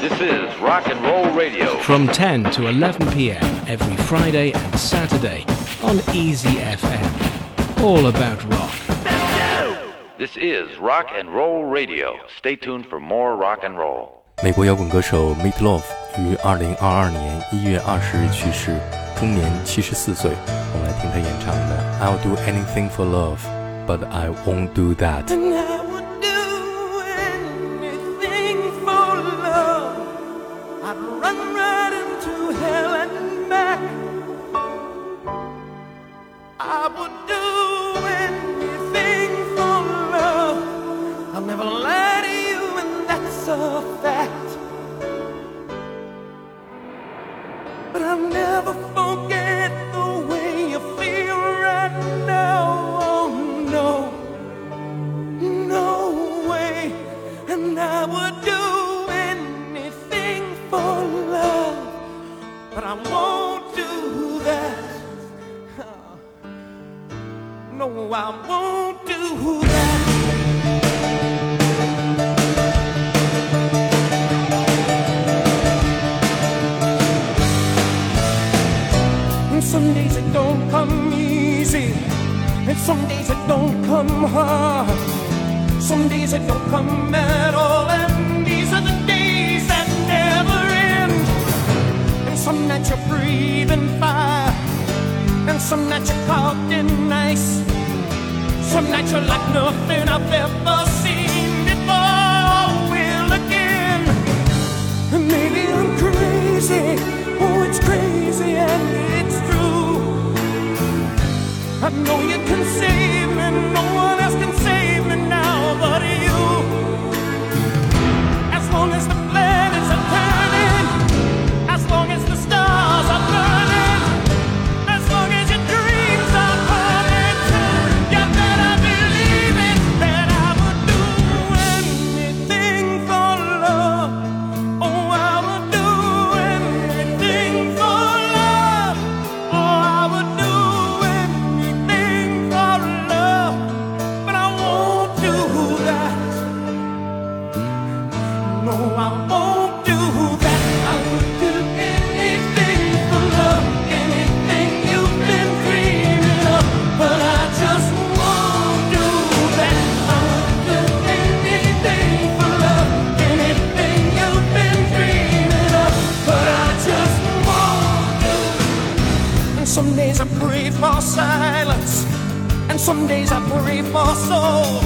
This is Rock and Roll Radio. From 10 to 11 p.m. every Friday and Saturday on Easy FM. All about rock. This is Rock and Roll Radio. Stay tuned for more rock and roll. 美国摇滚歌手 Meatloaf 于二零二二年一月二十日去世，终年七十四岁。我们来听他演唱的《I'll Do Anything for Love, But I Won't Do That。I know you can see. I pray for silence, and some days I pray for soul.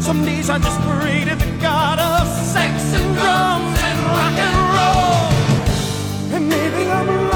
Some days I just pray to the God of sex and drums and rock and roll. And maybe I'm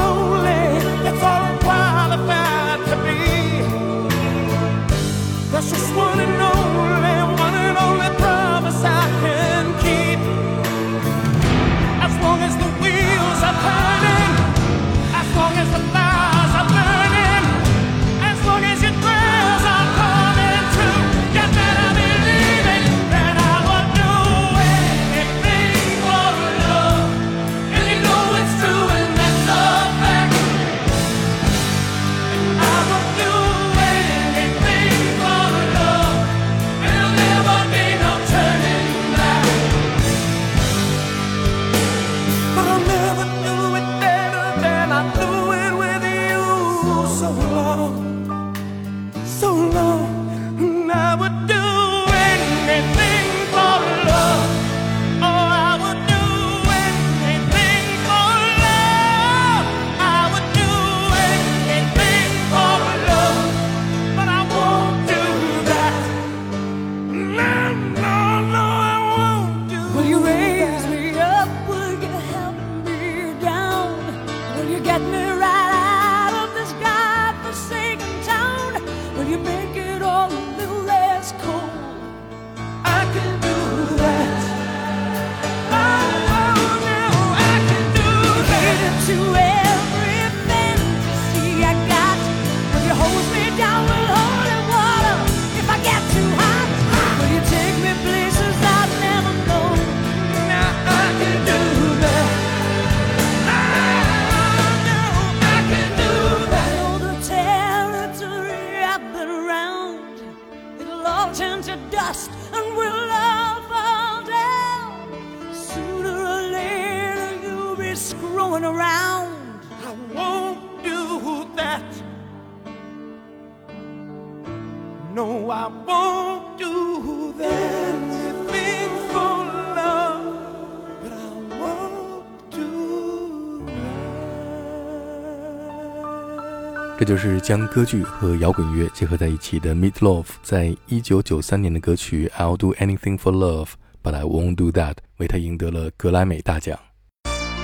这就是将歌剧和摇滚乐结合在一起的 Meat Loaf 在一九九三年的歌曲 I'll Do Anything for Love, But I Won't Do That 为他赢得了格莱美大奖。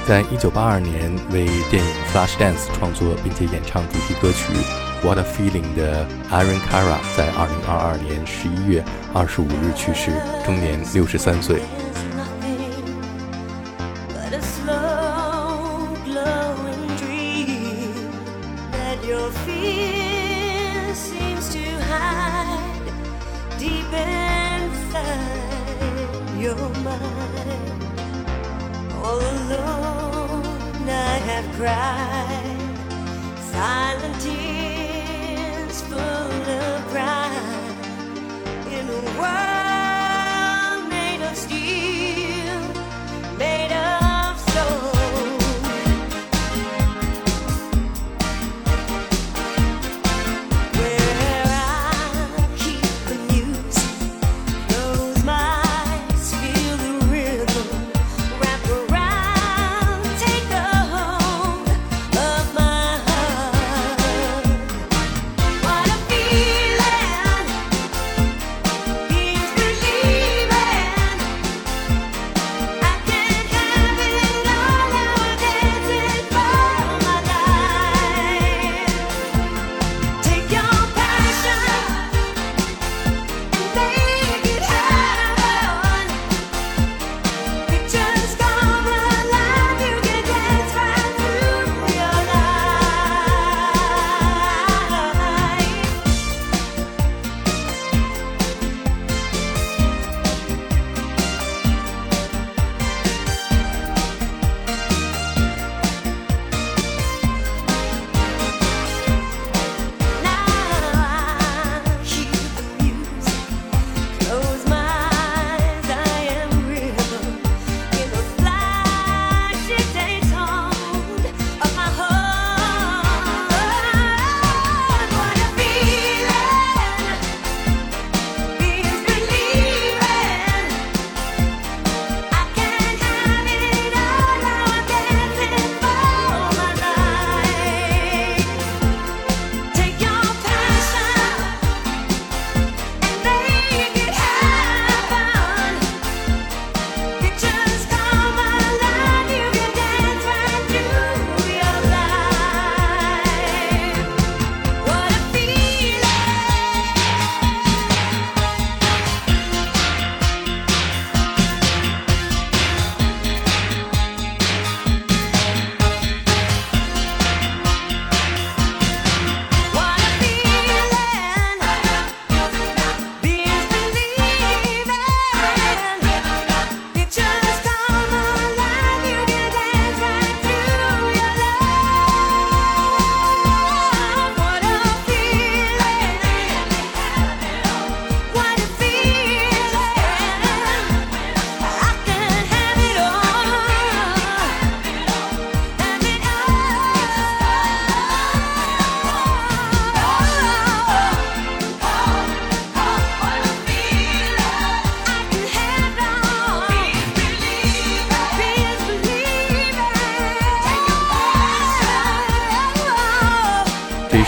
在一九八二年为电影 Flashdance 创作并且演唱主题歌曲 What a Feeling 的 Aaron Carr 在二零二二年十一月二十五日去世，终年六十三岁。cry.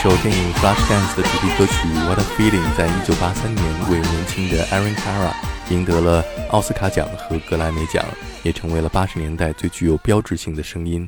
首电影《Flashdance》的主题歌曲《What a Feeling》在一九八三年为年轻的艾 a r a 赢得了奥斯卡奖和格莱美奖，也成为了八十年代最具有标志性的声音。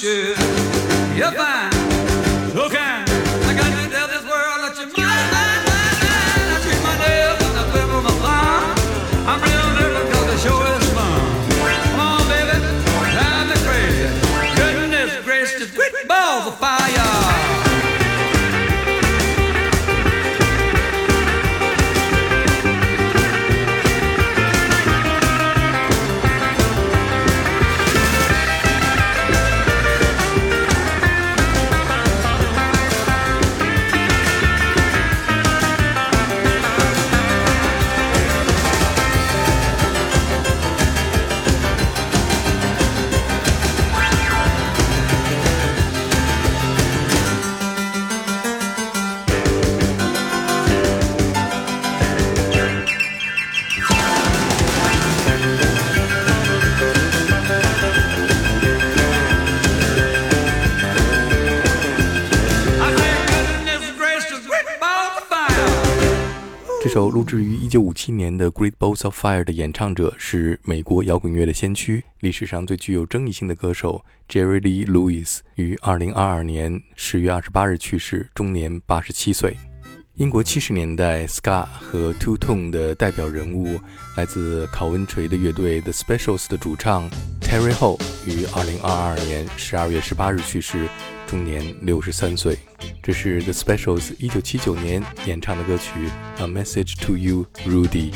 should. If I 首录制于1957年的《Great Balls of Fire》的演唱者是美国摇滚乐的先驱、历史上最具有争议性的歌手 Jerry Lee Lewis 于2022年10月28日去世，终年87岁。英国70年代 s c a r 和 Two Tone 的代表人物、来自考文垂的乐队 The Specials 的主唱 Terry Hall 于2022年12月18日去世。终年六十三岁，这是 The Specials 一九七九年演唱的歌曲《A Message to You, Rudy》。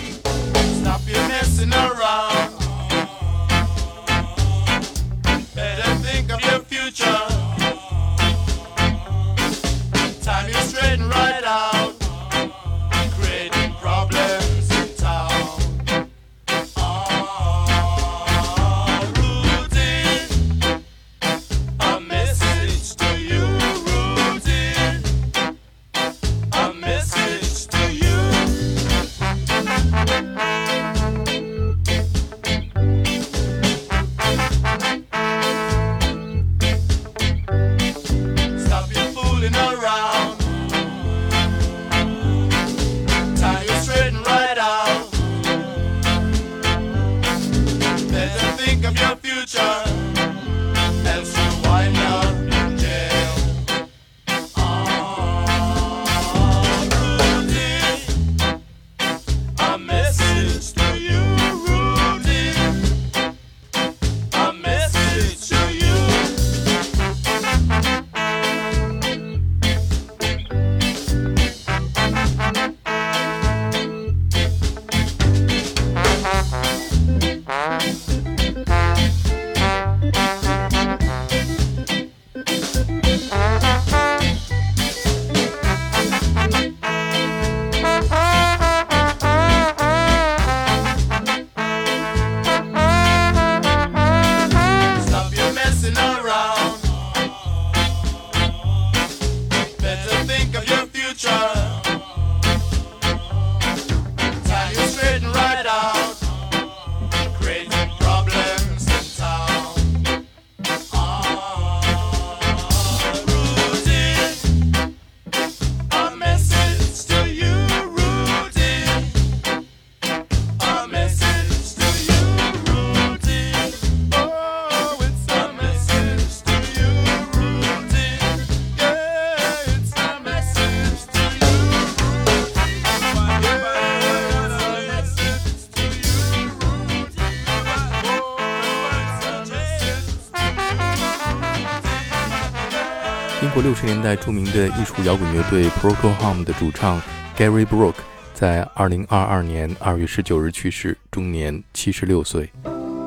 在著名的艺术摇滚乐队 p r o c o h o u m 的主唱 Gary b r o o k e 在2022年2月19日去世，终年76岁。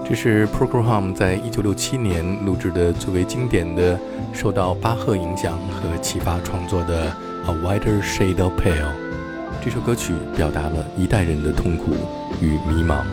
这是 p r o c o h o u m 在1967年录制的最为经典的、受到巴赫影响和启发创作的《A Whiter Shade of Pale》。这首歌曲表达了一代人的痛苦与迷茫。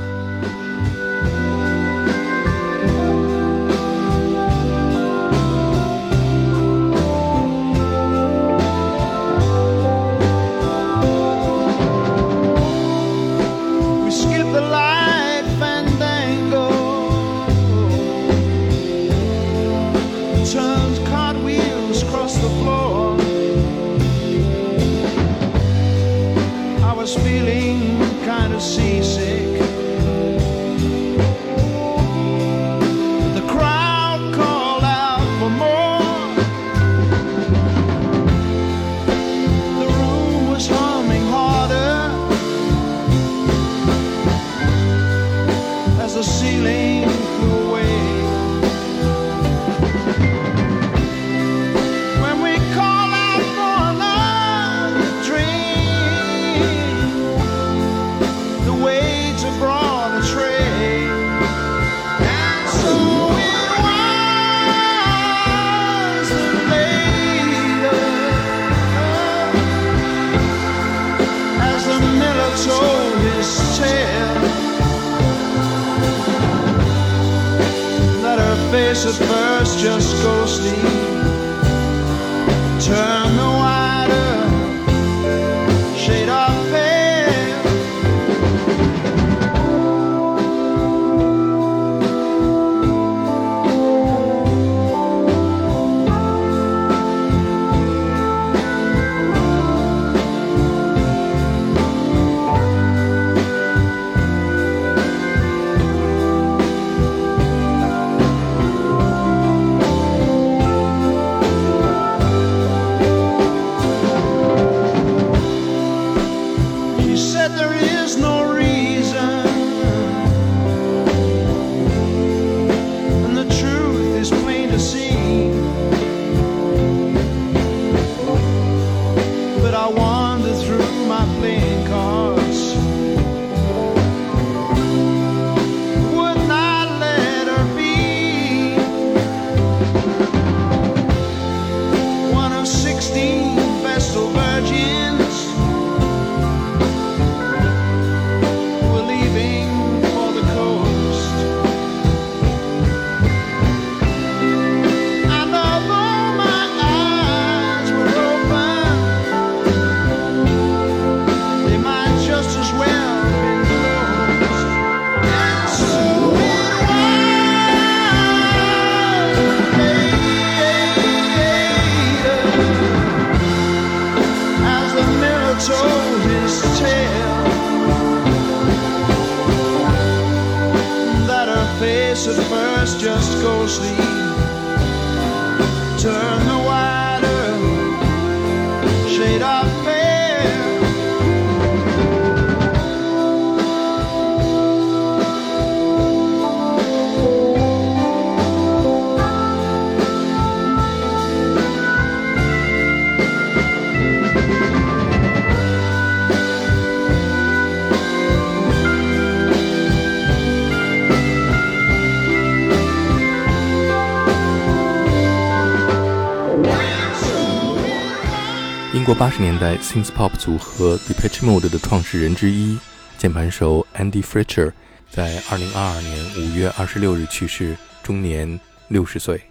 英国八十年代 synth pop 组合 d e p e c h Mode 的创始人之一，键盘手 Andy Fletcher，在二零二二年五月二十六日去世，终年六十岁。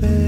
bed.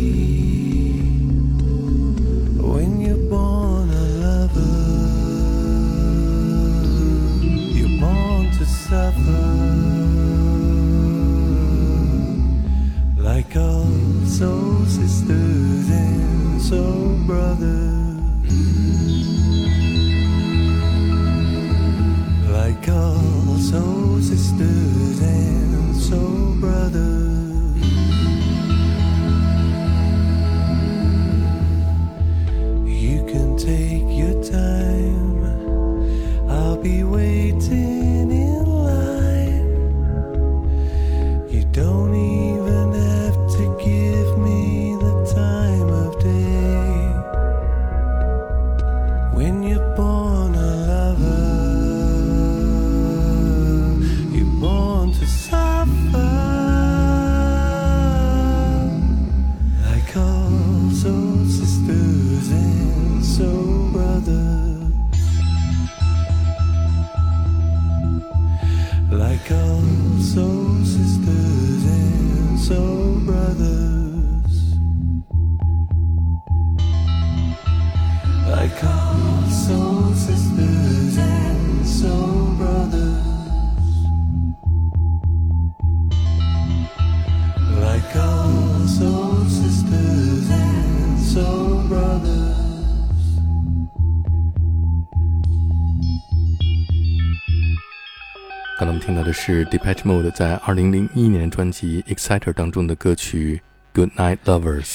刚才我们听到的是 Depeche Mode 在2001年专辑《Exciter》当中的歌曲《Good Night Lovers》。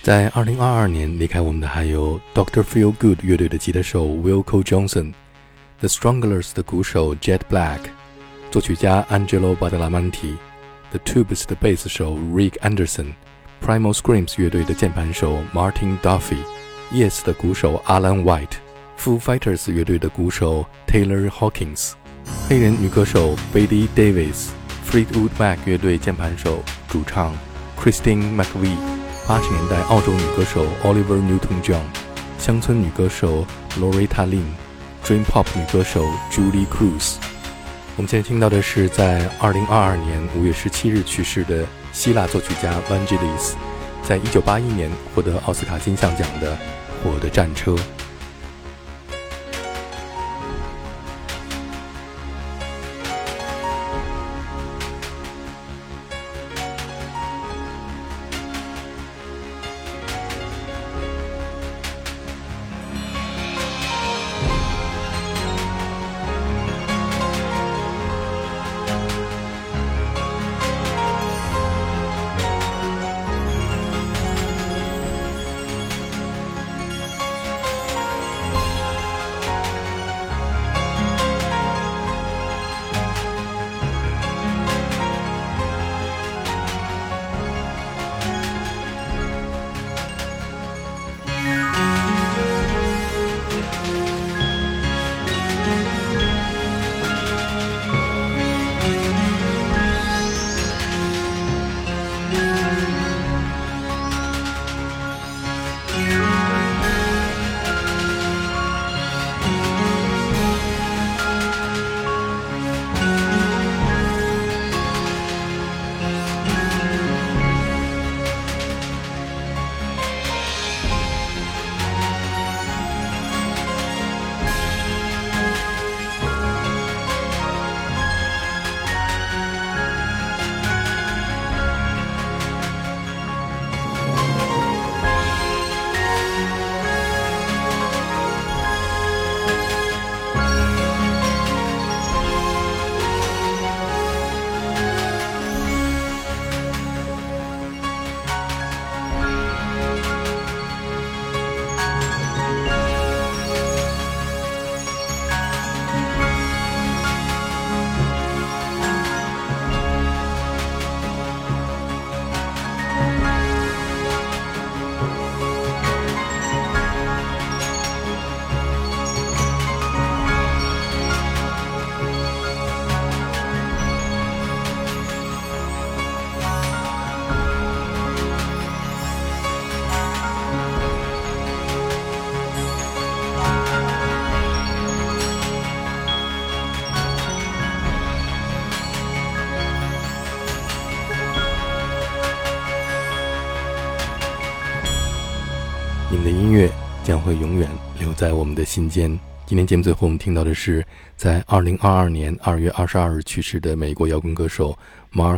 在2022年离开我们的还有 Doctor Feel Good 乐队的吉他手 Wilco Johnson、The Stranglers 的鼓手 Jet Black、作曲家 Angelo Badalamenti、The Tubes 的贝斯手 Rick Anderson、Primal Screams 乐队的键盘手 Martin Duffy、Yes 的鼓手 Alan White。Foo Fighters 乐队的鼓手 Taylor Hawkins，黑人女歌手 b a e y Davis。f l e e t w o o d Mac 乐队键盘手、主唱 Christine McVie，八十年代澳洲女歌手 Oliver Newton-John，乡村女歌手 Loretta Lynn，Dream Pop 女歌手 Julie c r u z 我们现在听到的是在2022年5月17日去世的希腊作曲家 Vangelis，在1981年获得奥斯卡金像奖的《我的战车》。在我们的心间今天节目最后我们听到的是在2022年2月 Mark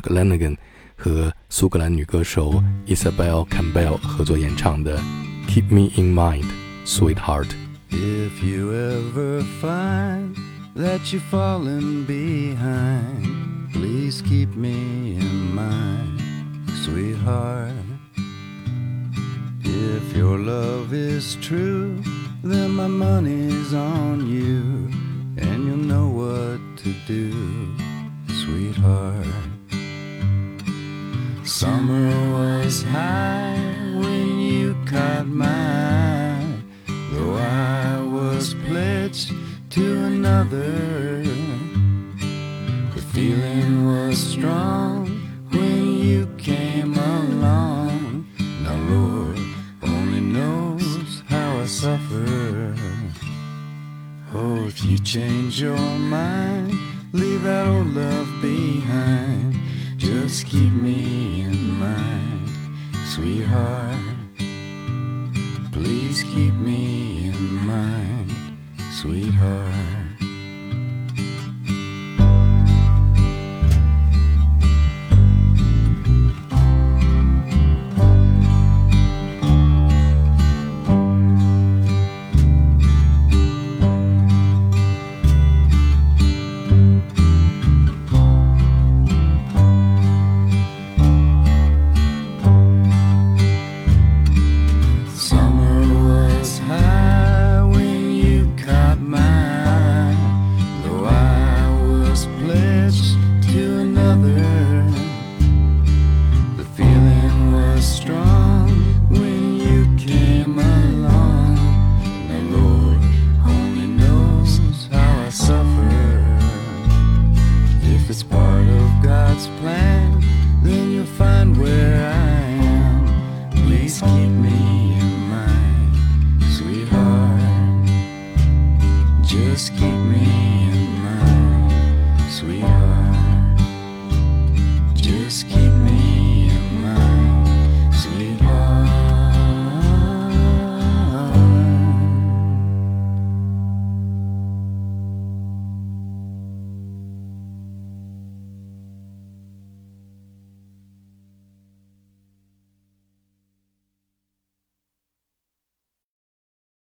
Lanigan 和苏格兰女歌手 Isabel Campbell 合作演唱的《Keep Me in Mind, Sweetheart》。If you ever find that you've fallen behind, please keep me in mind, sweetheart. If your love is true. Then my money's on you, and you'll know what to do, sweetheart. Summer was high when you caught my eye, though I was pledged to another. The feeling was strong when you came along. Now, Lord only knows how I suffered you change your mind, leave that old love behind. Just keep me in mind, sweetheart. Please keep me in mind, sweetheart.